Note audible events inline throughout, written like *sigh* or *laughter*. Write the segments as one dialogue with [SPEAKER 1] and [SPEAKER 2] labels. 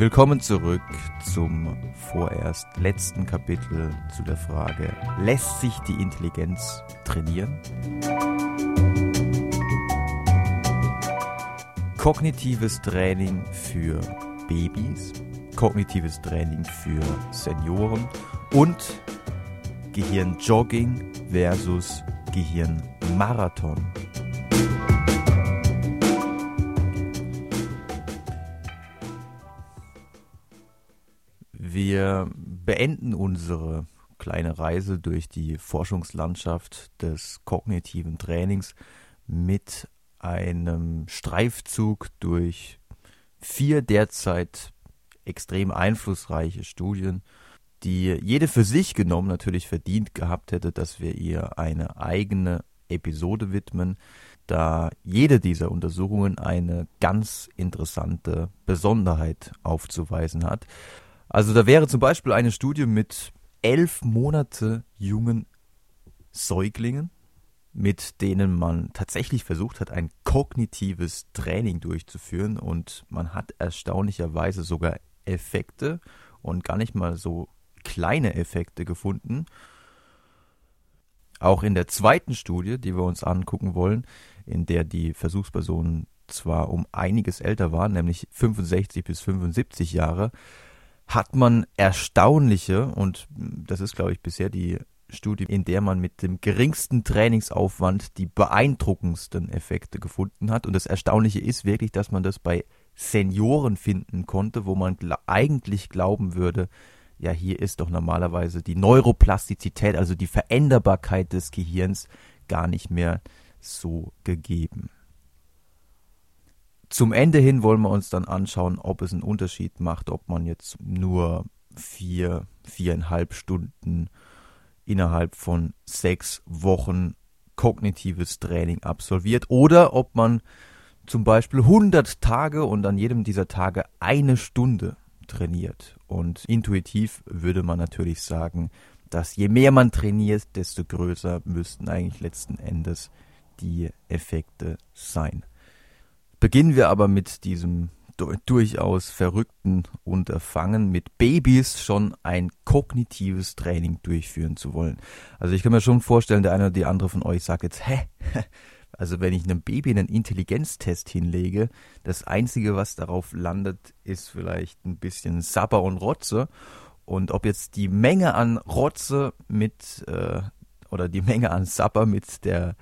[SPEAKER 1] Willkommen zurück zum vorerst letzten Kapitel zu der Frage, lässt sich die Intelligenz trainieren? Kognitives Training für Babys, kognitives Training für Senioren und Gehirnjogging versus Gehirnmarathon. Wir beenden unsere kleine Reise durch die Forschungslandschaft des kognitiven Trainings mit einem Streifzug durch vier derzeit extrem einflussreiche Studien, die jede für sich genommen natürlich verdient gehabt hätte, dass wir ihr eine eigene Episode widmen, da jede dieser Untersuchungen eine ganz interessante Besonderheit aufzuweisen hat. Also da wäre zum Beispiel eine Studie mit elf Monate jungen Säuglingen, mit denen man tatsächlich versucht hat, ein kognitives Training durchzuführen und man hat erstaunlicherweise sogar Effekte und gar nicht mal so kleine Effekte gefunden. Auch in der zweiten Studie, die wir uns angucken wollen, in der die Versuchspersonen zwar um einiges älter waren, nämlich 65 bis 75 Jahre, hat man erstaunliche, und das ist, glaube ich, bisher die Studie, in der man mit dem geringsten Trainingsaufwand die beeindruckendsten Effekte gefunden hat. Und das Erstaunliche ist wirklich, dass man das bei Senioren finden konnte, wo man gl eigentlich glauben würde, ja, hier ist doch normalerweise die Neuroplastizität, also die Veränderbarkeit des Gehirns, gar nicht mehr so gegeben. Zum Ende hin wollen wir uns dann anschauen, ob es einen Unterschied macht, ob man jetzt nur vier, viereinhalb Stunden innerhalb von sechs Wochen kognitives Training absolviert oder ob man zum Beispiel 100 Tage und an jedem dieser Tage eine Stunde trainiert. Und intuitiv würde man natürlich sagen, dass je mehr man trainiert, desto größer müssten eigentlich letzten Endes die Effekte sein. Beginnen wir aber mit diesem durchaus verrückten Unterfangen, mit Babys schon ein kognitives Training durchführen zu wollen. Also ich kann mir schon vorstellen, der eine oder die andere von euch sagt jetzt, hä? *laughs* Also wenn ich einem Baby einen Intelligenztest hinlege, das Einzige, was darauf landet, ist vielleicht ein bisschen Sabber und Rotze. Und ob jetzt die Menge an Rotze mit äh, oder die Menge an Sabber mit der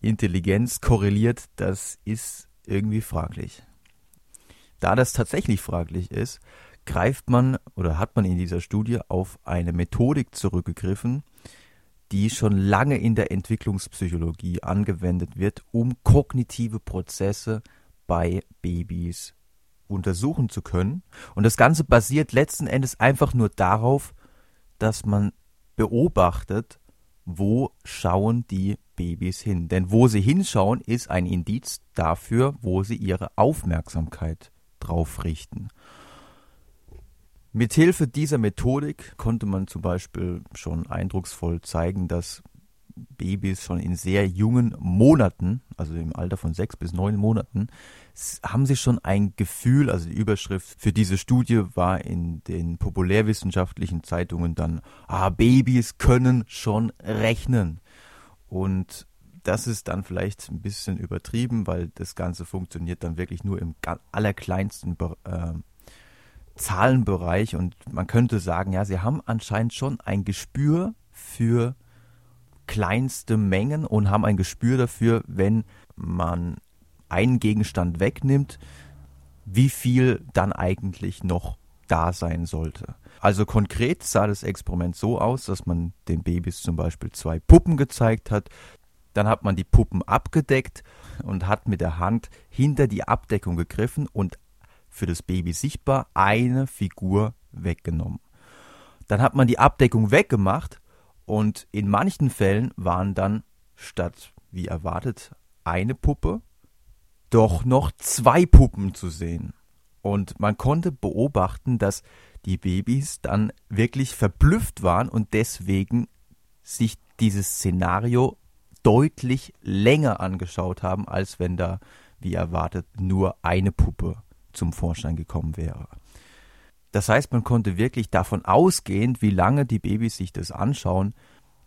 [SPEAKER 1] Intelligenz korreliert, das ist irgendwie fraglich. Da das tatsächlich fraglich ist, greift man oder hat man in dieser Studie auf eine Methodik zurückgegriffen, die schon lange in der Entwicklungspsychologie angewendet wird, um kognitive Prozesse bei Babys untersuchen zu können. Und das Ganze basiert letzten Endes einfach nur darauf, dass man beobachtet, wo schauen die Babys hin. Denn wo sie hinschauen, ist ein Indiz dafür, wo sie ihre Aufmerksamkeit drauf richten. Mithilfe dieser Methodik konnte man zum Beispiel schon eindrucksvoll zeigen, dass Babys schon in sehr jungen Monaten, also im Alter von sechs bis neun Monaten, haben sie schon ein Gefühl, also die Überschrift für diese Studie war in den populärwissenschaftlichen Zeitungen dann, ah, Babys können schon rechnen. Und das ist dann vielleicht ein bisschen übertrieben, weil das Ganze funktioniert dann wirklich nur im allerkleinsten äh, Zahlenbereich. Und man könnte sagen, ja, sie haben anscheinend schon ein Gespür für kleinste Mengen und haben ein Gespür dafür, wenn man einen Gegenstand wegnimmt, wie viel dann eigentlich noch da sein sollte. Also konkret sah das Experiment so aus, dass man den Babys zum Beispiel zwei Puppen gezeigt hat. Dann hat man die Puppen abgedeckt und hat mit der Hand hinter die Abdeckung gegriffen und für das Baby sichtbar eine Figur weggenommen. Dann hat man die Abdeckung weggemacht und in manchen Fällen waren dann statt wie erwartet eine Puppe doch noch zwei Puppen zu sehen. Und man konnte beobachten, dass die Babys dann wirklich verblüfft waren und deswegen sich dieses Szenario deutlich länger angeschaut haben, als wenn da, wie erwartet, nur eine Puppe zum Vorschein gekommen wäre. Das heißt, man konnte wirklich davon ausgehend, wie lange die Babys sich das anschauen,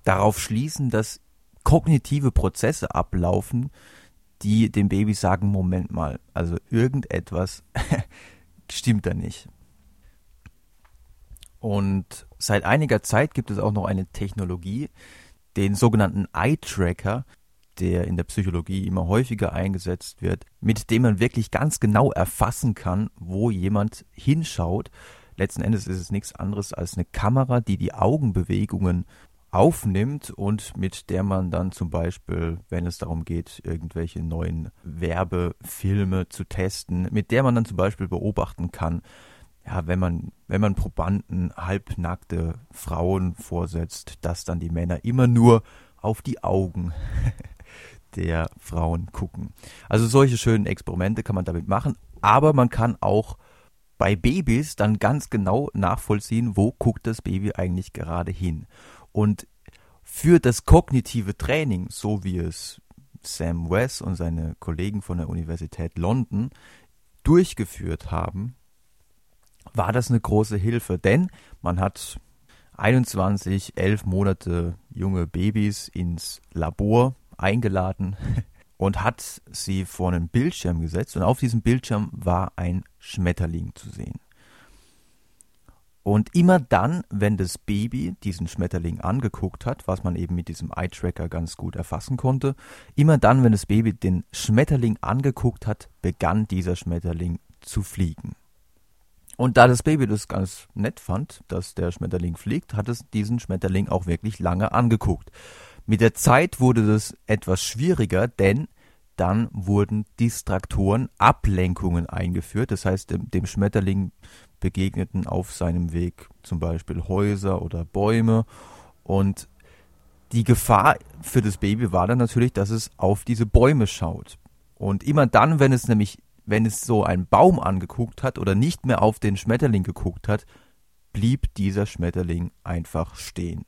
[SPEAKER 1] darauf schließen, dass kognitive Prozesse ablaufen, die dem Baby sagen, Moment mal, also irgendetwas *laughs* stimmt da nicht. Und seit einiger Zeit gibt es auch noch eine Technologie, den sogenannten Eye-Tracker, der in der Psychologie immer häufiger eingesetzt wird, mit dem man wirklich ganz genau erfassen kann, wo jemand hinschaut. Letzten Endes ist es nichts anderes als eine Kamera, die die Augenbewegungen aufnimmt und mit der man dann zum Beispiel, wenn es darum geht, irgendwelche neuen Werbefilme zu testen, mit der man dann zum Beispiel beobachten kann, ja, wenn man, wenn man Probanden halbnackte Frauen vorsetzt, dass dann die Männer immer nur auf die Augen *laughs* der Frauen gucken. Also solche schönen Experimente kann man damit machen, aber man kann auch bei Babys dann ganz genau nachvollziehen, wo guckt das Baby eigentlich gerade hin. Und für das kognitive Training, so wie es Sam West und seine Kollegen von der Universität London durchgeführt haben, war das eine große Hilfe, denn man hat 21, 11 Monate junge Babys ins Labor eingeladen *laughs* und hat sie vor einen Bildschirm gesetzt und auf diesem Bildschirm war ein Schmetterling zu sehen. Und immer dann, wenn das Baby diesen Schmetterling angeguckt hat, was man eben mit diesem Eye-Tracker ganz gut erfassen konnte, immer dann, wenn das Baby den Schmetterling angeguckt hat, begann dieser Schmetterling zu fliegen. Und da das Baby das ganz nett fand, dass der Schmetterling fliegt, hat es diesen Schmetterling auch wirklich lange angeguckt. Mit der Zeit wurde das etwas schwieriger, denn dann wurden Distraktoren, Ablenkungen eingeführt. Das heißt, dem, Schmetterling begegneten auf seinem Weg zum Beispiel Häuser oder Bäume. Und die Gefahr für das Baby war dann natürlich, dass es auf diese Bäume schaut. Und immer dann, wenn es nämlich wenn es so einen Baum angeguckt hat oder nicht mehr auf den Schmetterling geguckt hat, blieb dieser Schmetterling einfach stehen.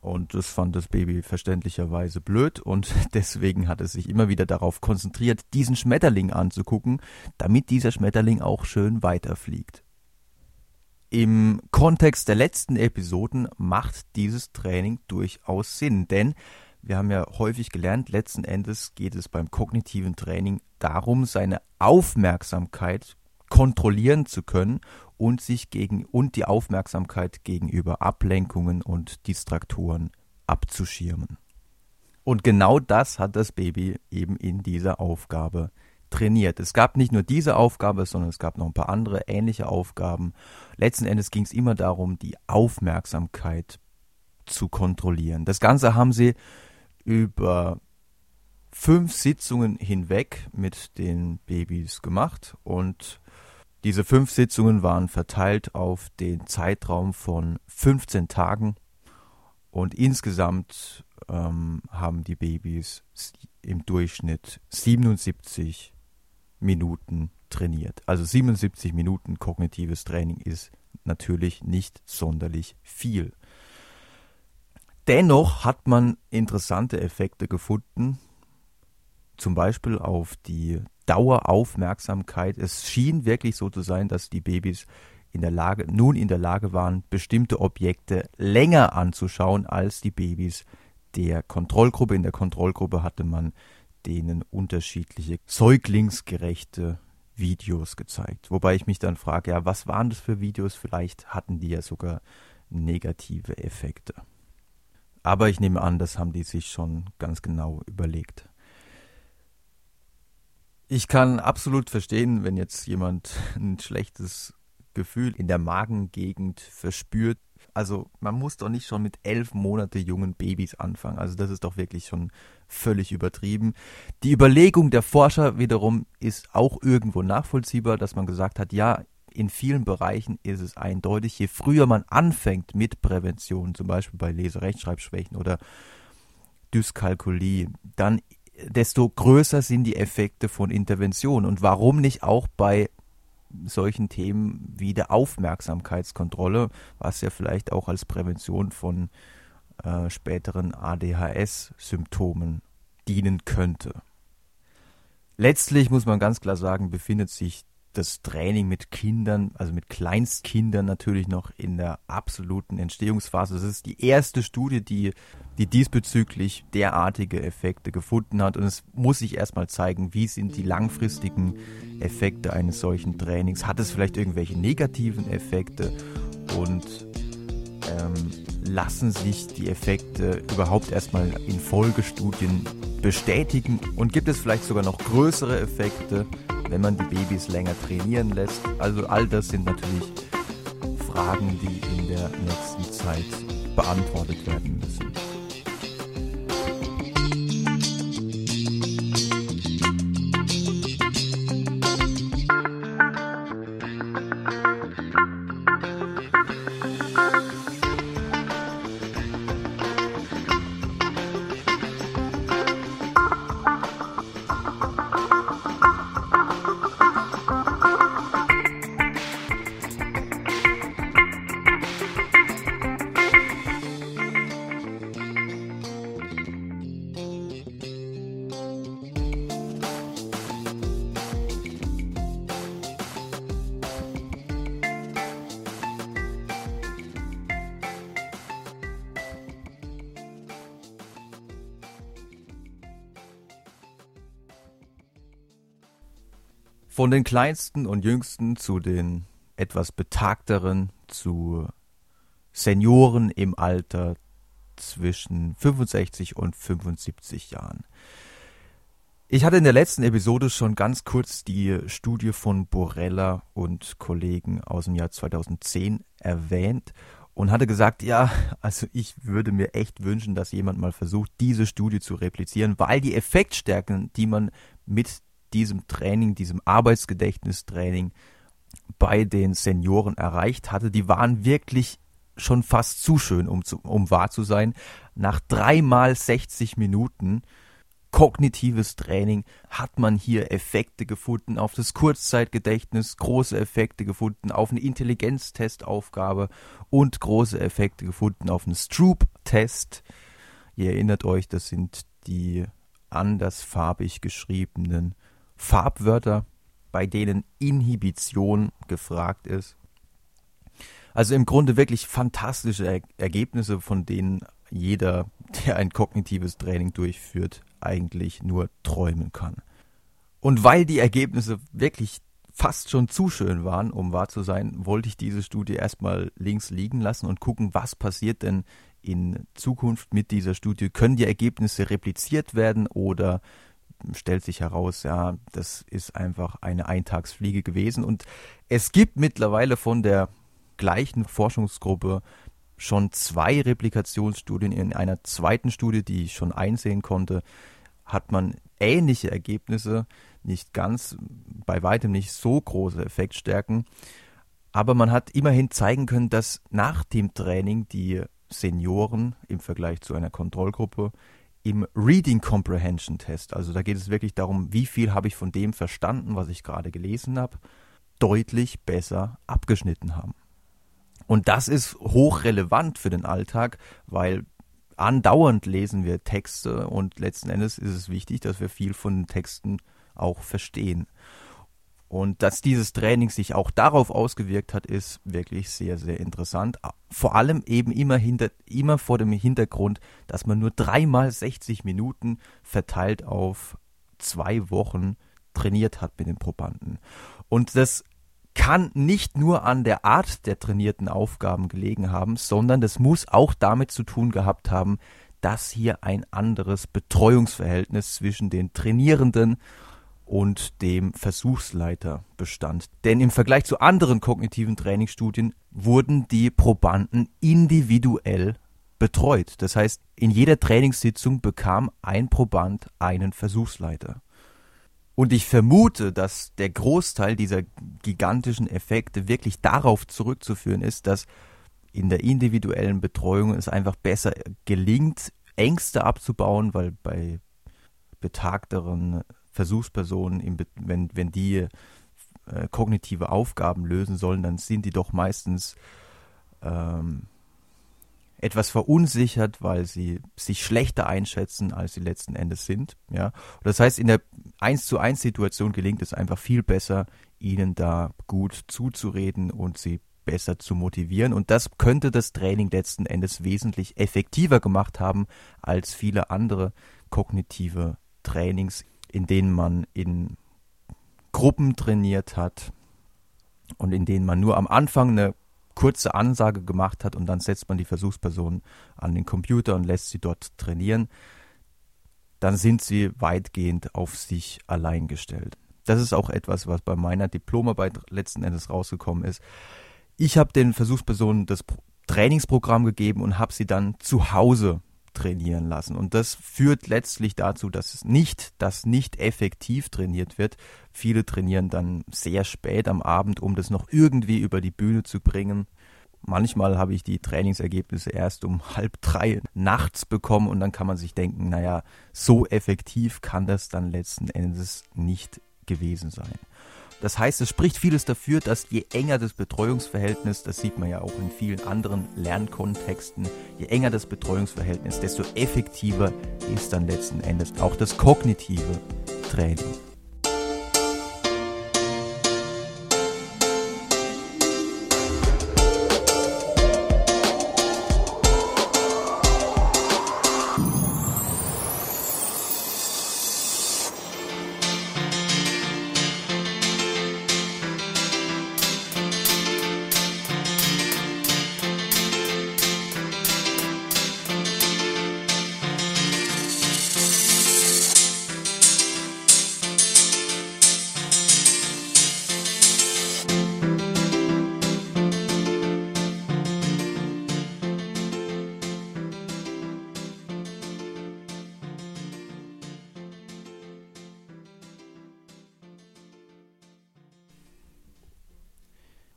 [SPEAKER 1] Und das fand das Baby verständlicherweise blöd und *laughs* deswegen hat es sich immer wieder darauf konzentriert, diesen Schmetterling anzugucken, damit dieser Schmetterling auch schön weiterfliegt. Im Kontext der letzten Episoden macht dieses Training durchaus Sinn, denn wir haben ja häufig gelernt, letzten Endes geht es beim kognitiven Training darum, seine Aufmerksamkeit kontrollieren zu können und sich gegen und die Aufmerksamkeit gegenüber Ablenkungen und Distraktoren abzuschirmen. Und genau das hat das Baby eben in dieser Aufgabe trainiert. Es gab nicht nur diese Aufgabe, sondern es gab noch ein paar andere ähnliche Aufgaben. Letzten Endes ging es immer darum, die Aufmerksamkeit zu kontrollieren. Das Ganze haben sie über fünf Sitzungen hinweg mit den Babys gemacht und diese fünf Sitzungen waren verteilt auf den Zeitraum von 15 Tagen und insgesamt ähm, haben die Babys im Durchschnitt 77 Minuten trainiert. Also 77 Minuten kognitives Training ist natürlich nicht sonderlich viel. Dennoch hat man interessante Effekte gefunden, zum Beispiel auf die Daueraufmerksamkeit. Es schien wirklich so zu sein, dass die Babys in der Lage, nun in der Lage waren, bestimmte Objekte länger anzuschauen als die Babys der Kontrollgruppe. In der Kontrollgruppe hatte man denen unterschiedliche säuglingsgerechte Videos gezeigt. Wobei ich mich dann frage, ja, was waren das für Videos? Vielleicht hatten die ja sogar negative Effekte. Aber ich nehme an, das haben die sich schon ganz genau überlegt. Ich kann absolut verstehen, wenn jetzt jemand *laughs* ein schlechtes Gefühl in der Magengegend verspürt. Also man muss doch nicht schon mit elf Monate jungen Babys anfangen. Also das ist doch wirklich schon völlig übertrieben. Die Überlegung der Forscher wiederum ist auch irgendwo nachvollziehbar, dass man gesagt hat, ja, in vielen Bereichen ist es eindeutig, je früher man anfängt mit Prävention, zum Beispiel bei Leserechtschreibschwächen oder Dyskalkulie, dann desto größer sind die Effekte von Intervention. Und warum nicht auch bei solchen Themen wie der Aufmerksamkeitskontrolle, was ja vielleicht auch als Prävention von äh, späteren ADHS-Symptomen dienen könnte. Letztlich muss man ganz klar sagen, befindet sich das Training mit Kindern, also mit Kleinstkindern natürlich noch in der absoluten Entstehungsphase. Das ist die erste Studie, die, die diesbezüglich derartige Effekte gefunden hat. Und es muss sich erstmal zeigen, wie sind die langfristigen Effekte eines solchen Trainings. Hat es vielleicht irgendwelche negativen Effekte? Und ähm, lassen sich die Effekte überhaupt erstmal in Folgestudien bestätigen und gibt es vielleicht sogar noch größere Effekte, wenn man die Babys länger trainieren lässt. Also all das sind natürlich Fragen, die in der nächsten Zeit beantwortet werden müssen. Von den kleinsten und jüngsten zu den etwas betagteren, zu Senioren im Alter zwischen 65 und 75 Jahren. Ich hatte in der letzten Episode schon ganz kurz die Studie von Borella und Kollegen aus dem Jahr 2010 erwähnt und hatte gesagt, ja, also ich würde mir echt wünschen, dass jemand mal versucht, diese Studie zu replizieren, weil die Effektstärken, die man mit diesem Training, diesem Arbeitsgedächtnistraining bei den Senioren erreicht hatte, die waren wirklich schon fast zu schön, um, zu, um wahr zu sein. Nach dreimal 60 Minuten kognitives Training hat man hier Effekte gefunden auf das Kurzzeitgedächtnis, große Effekte gefunden auf eine Intelligenztestaufgabe und große Effekte gefunden auf einen Stroop-Test. Ihr erinnert euch, das sind die andersfarbig geschriebenen Farbwörter, bei denen Inhibition gefragt ist. Also im Grunde wirklich fantastische er Ergebnisse, von denen jeder, der ein kognitives Training durchführt, eigentlich nur träumen kann. Und weil die Ergebnisse wirklich fast schon zu schön waren, um wahr zu sein, wollte ich diese Studie erstmal links liegen lassen und gucken, was passiert denn in Zukunft mit dieser Studie. Können die Ergebnisse repliziert werden oder stellt sich heraus, ja, das ist einfach eine Eintagsfliege gewesen. Und es gibt mittlerweile von der gleichen Forschungsgruppe schon zwei Replikationsstudien. In einer zweiten Studie, die ich schon einsehen konnte, hat man ähnliche Ergebnisse, nicht ganz, bei weitem nicht so große Effektstärken. Aber man hat immerhin zeigen können, dass nach dem Training die Senioren im Vergleich zu einer Kontrollgruppe im Reading Comprehension Test, also da geht es wirklich darum, wie viel habe ich von dem verstanden, was ich gerade gelesen habe, deutlich besser abgeschnitten haben. Und das ist hochrelevant für den Alltag, weil andauernd lesen wir Texte und letzten Endes ist es wichtig, dass wir viel von den Texten auch verstehen. Und dass dieses Training sich auch darauf ausgewirkt hat, ist wirklich sehr, sehr interessant. Vor allem eben immer, hinter, immer vor dem Hintergrund, dass man nur dreimal 60 Minuten verteilt auf zwei Wochen trainiert hat mit den Probanden. Und das kann nicht nur an der Art der trainierten Aufgaben gelegen haben, sondern das muss auch damit zu tun gehabt haben, dass hier ein anderes Betreuungsverhältnis zwischen den Trainierenden und dem Versuchsleiter bestand. Denn im Vergleich zu anderen kognitiven Trainingsstudien wurden die Probanden individuell betreut. Das heißt, in jeder Trainingssitzung bekam ein Proband einen Versuchsleiter. Und ich vermute, dass der Großteil dieser gigantischen Effekte wirklich darauf zurückzuführen ist, dass in der individuellen Betreuung es einfach besser gelingt, Ängste abzubauen, weil bei betagteren Versuchspersonen, wenn, wenn die äh, kognitive Aufgaben lösen sollen, dann sind die doch meistens ähm, etwas verunsichert, weil sie sich schlechter einschätzen, als sie letzten Endes sind. Ja, das heißt, in der 1 zu 1 Situation gelingt es einfach viel besser, ihnen da gut zuzureden und sie besser zu motivieren. Und das könnte das Training letzten Endes wesentlich effektiver gemacht haben als viele andere kognitive Trainings, in denen man in Gruppen trainiert hat und in denen man nur am Anfang eine kurze Ansage gemacht hat und dann setzt man die Versuchsperson an den Computer und lässt sie dort trainieren, dann sind sie weitgehend auf sich allein gestellt. Das ist auch etwas, was bei meiner Diplomarbeit letzten Endes rausgekommen ist. Ich habe den Versuchspersonen das Trainingsprogramm gegeben und habe sie dann zu Hause trainieren lassen. Und das führt letztlich dazu, dass es nicht, dass nicht effektiv trainiert wird. Viele trainieren dann sehr spät am Abend, um das noch irgendwie über die Bühne zu bringen. Manchmal habe ich die Trainingsergebnisse erst um *laughs* halb drei nachts bekommen und dann kann man sich denken, naja, so effektiv kann das dann letzten Endes nicht gewesen sein. Das heißt, es spricht vieles dafür, dass je enger das Betreuungsverhältnis, das sieht man ja auch in vielen anderen Lernkontexten, je enger das Betreuungsverhältnis, desto effektiver ist dann letzten Endes auch das kognitive Training.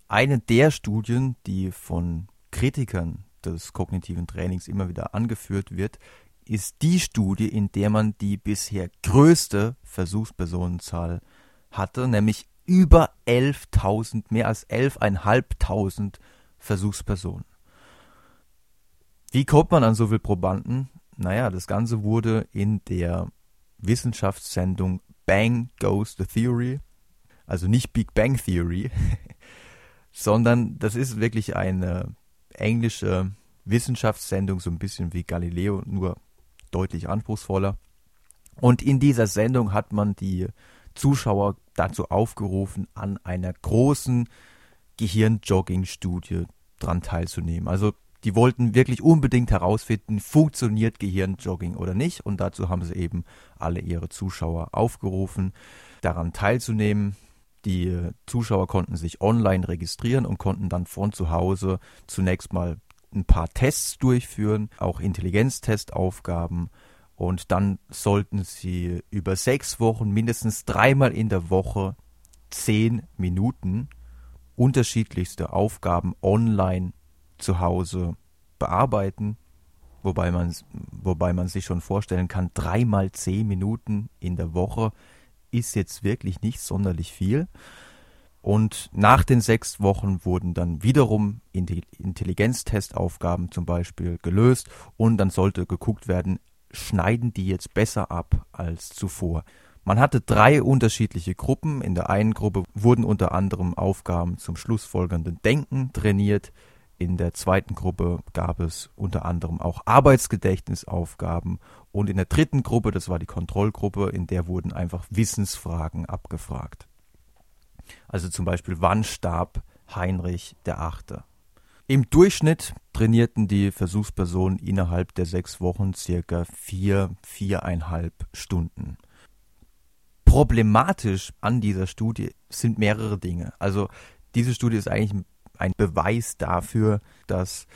[SPEAKER 1] Eine der Studien, die von Kritikern des kognitiven Trainings immer wieder angeführt wird, ist die Studie, in der man die bisher größte Versuchspersonenzahl hatte, nämlich über 11.000, mehr als 11.500 Versuchspersonen. Wie kommt man an so viele Probanden? Naja, das Ganze wurde in der Wissenschaftssendung Bang Goes the Theory, also nicht Big Bang Theory, *laughs* sondern das ist wirklich eine englische Wissenschaftssendung, so ein bisschen wie Galileo, nur deutlich anspruchsvoller. Und in dieser Sendung hat man die Zuschauer dazu aufgerufen, an einer großen Gehirnjogging-Studie dran teilzunehmen. Also die wollten wirklich unbedingt herausfinden, funktioniert Gehirnjogging oder nicht. Und dazu haben sie eben alle ihre Zuschauer aufgerufen, daran teilzunehmen. Die Zuschauer konnten sich online registrieren und konnten dann von zu Hause zunächst mal ein paar Tests durchführen, auch Intelligenztestaufgaben. Und dann sollten sie über sechs Wochen mindestens dreimal in der Woche zehn Minuten unterschiedlichste Aufgaben online zu Hause bearbeiten. Wobei man, wobei man sich schon vorstellen kann, dreimal zehn Minuten in der Woche ist jetzt wirklich nicht sonderlich viel. Und nach den sechs Wochen wurden dann wiederum Intelligenztestaufgaben zum Beispiel gelöst und dann sollte geguckt werden, schneiden die jetzt besser ab als zuvor. Man hatte drei unterschiedliche Gruppen. In der einen Gruppe wurden unter anderem Aufgaben zum schlussfolgernden Denken trainiert. In der zweiten Gruppe gab es unter anderem auch Arbeitsgedächtnisaufgaben und in der dritten Gruppe, das war die Kontrollgruppe, in der wurden einfach Wissensfragen abgefragt. Also zum Beispiel, wann starb Heinrich der Achte? Im Durchschnitt trainierten die Versuchspersonen innerhalb der sechs Wochen circa vier, viereinhalb Stunden. Problematisch an dieser Studie sind mehrere Dinge. Also diese Studie ist eigentlich ein Beweis dafür, dass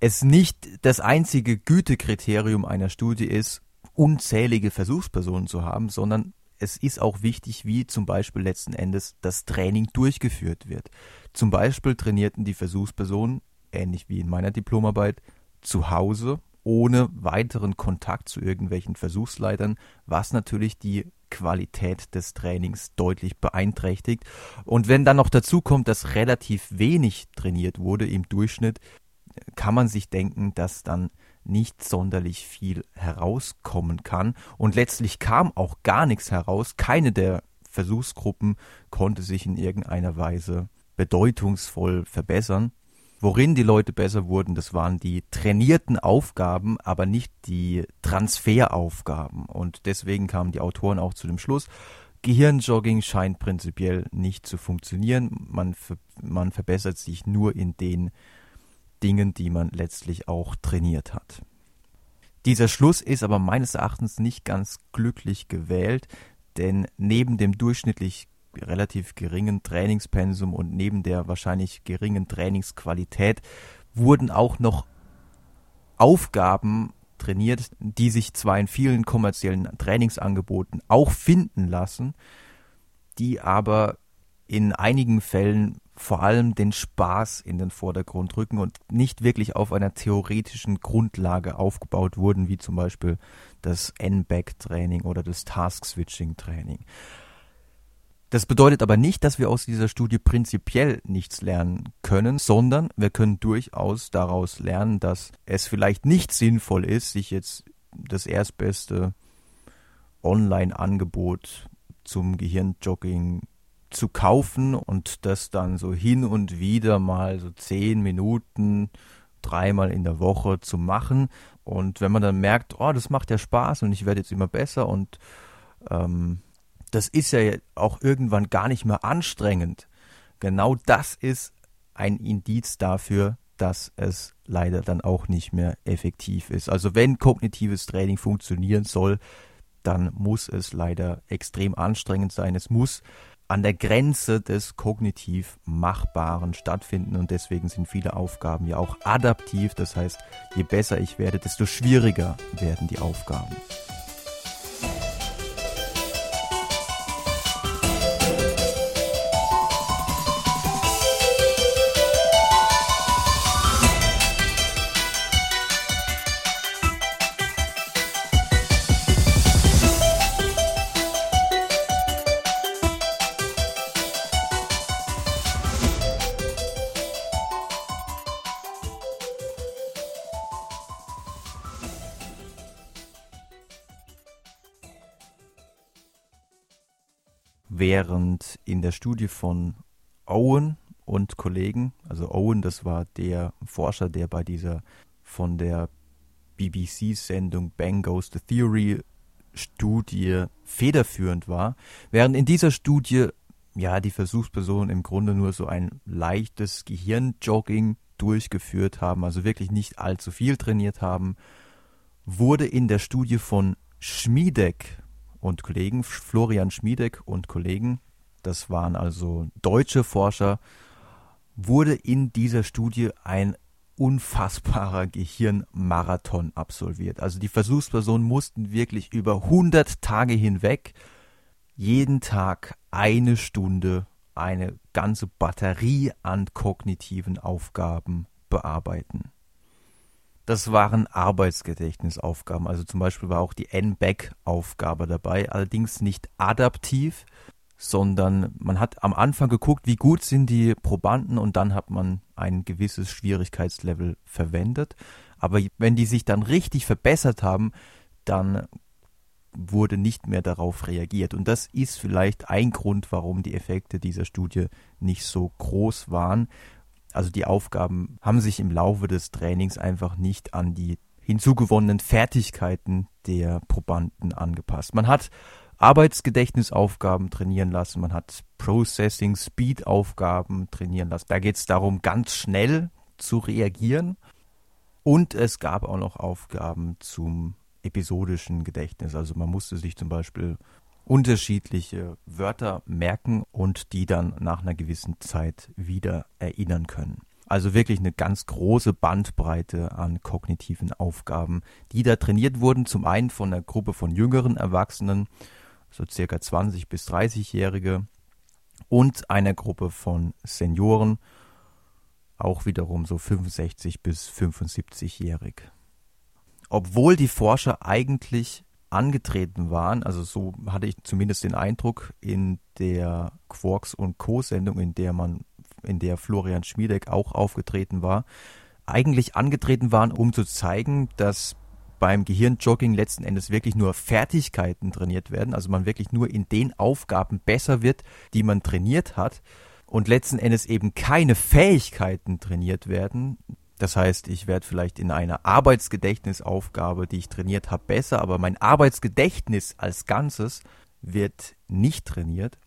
[SPEAKER 1] es nicht das einzige Gütekriterium einer Studie ist, unzählige Versuchspersonen zu haben, sondern es ist auch wichtig, wie zum Beispiel letzten Endes das Training durchgeführt wird. Zum Beispiel trainierten die Versuchspersonen, ähnlich wie in meiner Diplomarbeit, zu Hause ohne weiteren Kontakt zu irgendwelchen Versuchsleitern, was natürlich die Qualität des Trainings deutlich beeinträchtigt. Und wenn dann noch dazu kommt, dass relativ wenig trainiert wurde im Durchschnitt, kann man sich denken, dass dann nicht sonderlich viel herauskommen kann. Und letztlich kam auch gar nichts heraus. Keine der Versuchsgruppen konnte sich in irgendeiner Weise bedeutungsvoll verbessern. Worin die Leute besser wurden, das waren die trainierten Aufgaben, aber nicht die Transferaufgaben. Und deswegen kamen die Autoren auch zu dem Schluss, Gehirnjogging scheint prinzipiell nicht zu funktionieren. Man, man verbessert sich nur in den Dingen, die man letztlich auch trainiert hat. Dieser Schluss ist aber meines Erachtens nicht ganz glücklich gewählt, denn neben dem durchschnittlich relativ geringen Trainingspensum und neben der wahrscheinlich geringen Trainingsqualität wurden auch noch Aufgaben trainiert, die sich zwar in vielen kommerziellen Trainingsangeboten auch finden lassen, die aber in einigen Fällen vor allem den Spaß in den Vordergrund rücken und nicht wirklich auf einer theoretischen Grundlage aufgebaut wurden, wie zum Beispiel das N-Back-Training oder das Task-Switching-Training. Das bedeutet aber nicht, dass wir aus dieser Studie prinzipiell nichts lernen können, sondern wir können durchaus daraus lernen, dass es vielleicht nicht sinnvoll ist, sich jetzt das erstbeste Online-Angebot zum Gehirnjogging zu kaufen und das dann so hin und wieder mal so zehn Minuten dreimal in der Woche zu machen. Und wenn man dann merkt, oh, das macht ja Spaß und ich werde jetzt immer besser und ähm, das ist ja auch irgendwann gar nicht mehr anstrengend. Genau das ist ein Indiz dafür, dass es leider dann auch nicht mehr effektiv ist. Also wenn kognitives Training funktionieren soll, dann muss es leider extrem anstrengend sein. Es muss an der Grenze des kognitiv Machbaren stattfinden und deswegen sind viele Aufgaben ja auch adaptiv. Das heißt, je besser ich werde, desto schwieriger werden die Aufgaben. Während in der Studie von Owen und Kollegen, also Owen, das war der Forscher, der bei dieser von der BBC-Sendung Bang Goes the Theory Studie federführend war, während in dieser Studie ja die Versuchspersonen im Grunde nur so ein leichtes Gehirnjogging durchgeführt haben, also wirklich nicht allzu viel trainiert haben, wurde in der Studie von Schmiedeck und Kollegen, Florian Schmiedeck und Kollegen, das waren also deutsche Forscher, wurde in dieser Studie ein unfassbarer Gehirnmarathon absolviert. Also die Versuchspersonen mussten wirklich über 100 Tage hinweg jeden Tag eine Stunde eine ganze Batterie an kognitiven Aufgaben bearbeiten. Das waren Arbeitsgedächtnisaufgaben. Also zum Beispiel war auch die N-Back-Aufgabe dabei, allerdings nicht adaptiv, sondern man hat am Anfang geguckt, wie gut sind die Probanden und dann hat man ein gewisses Schwierigkeitslevel verwendet. Aber wenn die sich dann richtig verbessert haben, dann wurde nicht mehr darauf reagiert. Und das ist vielleicht ein Grund, warum die Effekte dieser Studie nicht so groß waren, also die Aufgaben haben sich im Laufe des Trainings einfach nicht an die hinzugewonnenen Fertigkeiten der Probanden angepasst. Man hat Arbeitsgedächtnisaufgaben trainieren lassen, man hat Processing Speed Aufgaben trainieren lassen. Da geht es darum, ganz schnell zu reagieren. Und es gab auch noch Aufgaben zum episodischen Gedächtnis. Also man musste sich zum Beispiel unterschiedliche Wörter merken und die dann nach einer gewissen Zeit wieder erinnern können. Also wirklich eine ganz große Bandbreite an kognitiven Aufgaben, die da trainiert wurden. Zum einen von einer Gruppe von jüngeren Erwachsenen, so circa 20 bis 30-Jährige, und einer Gruppe von Senioren, auch wiederum so 65 bis 75-jährig. Obwohl die Forscher eigentlich angetreten waren, also so hatte ich zumindest den Eindruck in der Quarks und Co. Sendung, in der man, in der Florian Schmiedeck auch aufgetreten war, eigentlich angetreten waren, um zu zeigen, dass beim Gehirnjogging letzten Endes wirklich nur Fertigkeiten trainiert werden, also man wirklich nur in den Aufgaben besser wird, die man trainiert hat und letzten Endes eben keine Fähigkeiten trainiert werden. Das heißt, ich werde vielleicht in einer Arbeitsgedächtnisaufgabe, die ich trainiert habe, besser, aber mein Arbeitsgedächtnis als Ganzes wird nicht trainiert.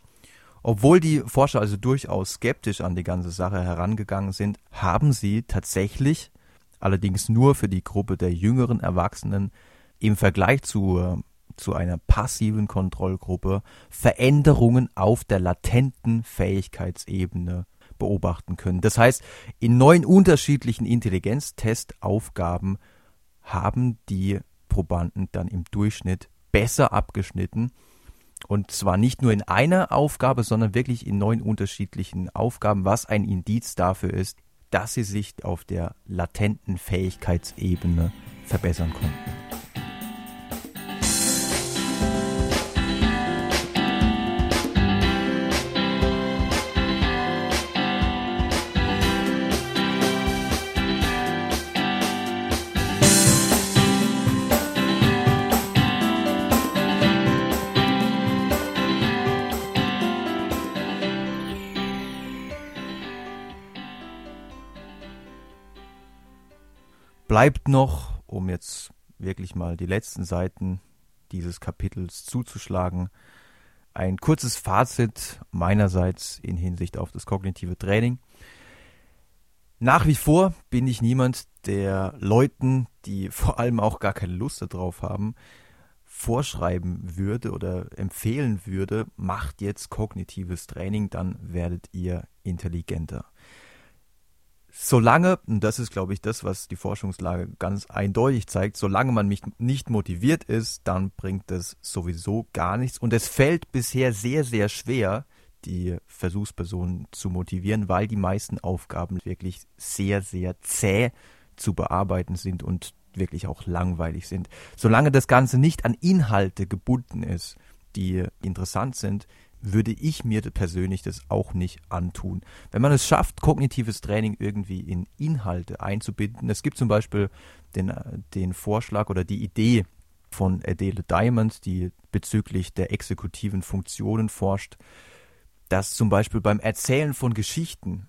[SPEAKER 1] Obwohl die Forscher also durchaus skeptisch an die ganze Sache herangegangen sind, haben sie tatsächlich allerdings nur für die Gruppe der jüngeren Erwachsenen im Vergleich zu, zu einer passiven Kontrollgruppe Veränderungen auf der latenten Fähigkeitsebene beobachten können. Das heißt, in neun unterschiedlichen Intelligenztestaufgaben haben die Probanden dann im Durchschnitt besser abgeschnitten. Und zwar nicht nur in einer Aufgabe, sondern wirklich in neun unterschiedlichen Aufgaben, was ein Indiz dafür ist, dass sie sich auf der latenten Fähigkeitsebene verbessern konnten. Bleibt noch, um jetzt wirklich mal die letzten Seiten dieses Kapitels zuzuschlagen, ein kurzes Fazit meinerseits in Hinsicht auf das kognitive Training. Nach wie vor bin ich niemand, der Leuten, die *laughs* vor allem auch gar keine Lust darauf haben, vorschreiben würde oder empfehlen würde, macht jetzt kognitives Training, dann werdet ihr intelligenter solange, und das ist, glaube ich, das, was die Forschungslage ganz eindeutig zeigt, solange man mich nicht motiviert ist, dann bringt es sowieso gar nichts. Und es fällt bisher sehr, sehr schwer, die Versuchspersonen zu motivieren, weil die meisten Aufgaben wirklich sehr, sehr zäh zu bearbeiten sind und wirklich auch langweilig sind. Solange das Ganze nicht an Inhalte gebunden ist, die interessant sind, würde ich mir persönlich das auch nicht antun. Wenn man es schafft, kognitives Training irgendwie in Inhalte einzubinden, es gibt zum Beispiel den, den Vorschlag oder die Idee von Adele Diamond, die bezüglich der exekutiven Funktionen forscht, dass zum Beispiel beim Erzählen von Geschichten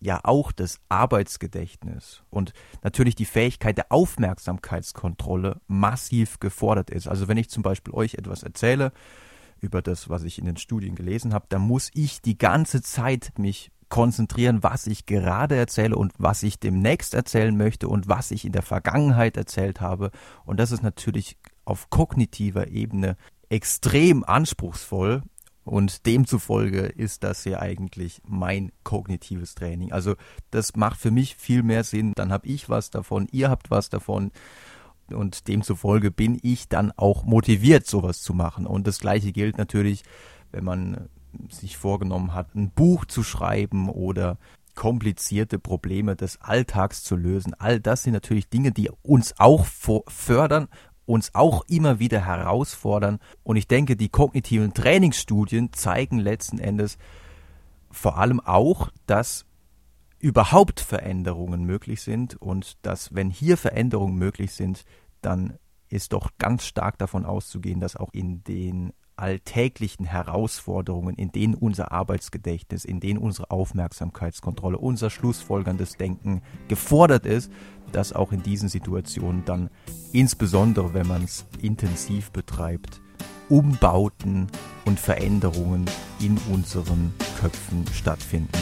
[SPEAKER 1] ja auch das Arbeitsgedächtnis und natürlich die Fähigkeit der Aufmerksamkeitskontrolle massiv gefordert ist. Also wenn ich zum Beispiel euch etwas erzähle, über das, was ich in den Studien gelesen habe, da muss ich die ganze Zeit mich konzentrieren, was ich gerade erzähle und was ich demnächst erzählen möchte und was ich in der Vergangenheit erzählt habe. Und das ist natürlich auf kognitiver Ebene extrem anspruchsvoll. Und demzufolge ist das ja eigentlich mein kognitives Training. Also das macht für mich viel mehr Sinn. Dann habe ich was davon, ihr habt was davon und demzufolge bin ich dann auch motiviert, sowas zu machen. Und das gleiche gilt natürlich, wenn man sich vorgenommen hat, ein Buch zu schreiben oder komplizierte Probleme des Alltags zu lösen. All das sind natürlich Dinge, die uns auch fördern, uns auch immer wieder herausfordern. Und ich denke, die kognitiven Trainingsstudien zeigen letzten Endes vor allem auch, dass überhaupt Veränderungen möglich sind und dass, wenn hier Veränderungen möglich sind, dann ist doch ganz stark davon auszugehen, dass auch in den alltäglichen Herausforderungen, in denen unser Arbeitsgedächtnis, in denen unsere Aufmerksamkeitskontrolle, unser schlussfolgerndes Denken gefordert ist, dass auch in diesen Situationen dann, insbesondere wenn man es intensiv betreibt, Umbauten und Veränderungen in unseren Köpfen stattfinden.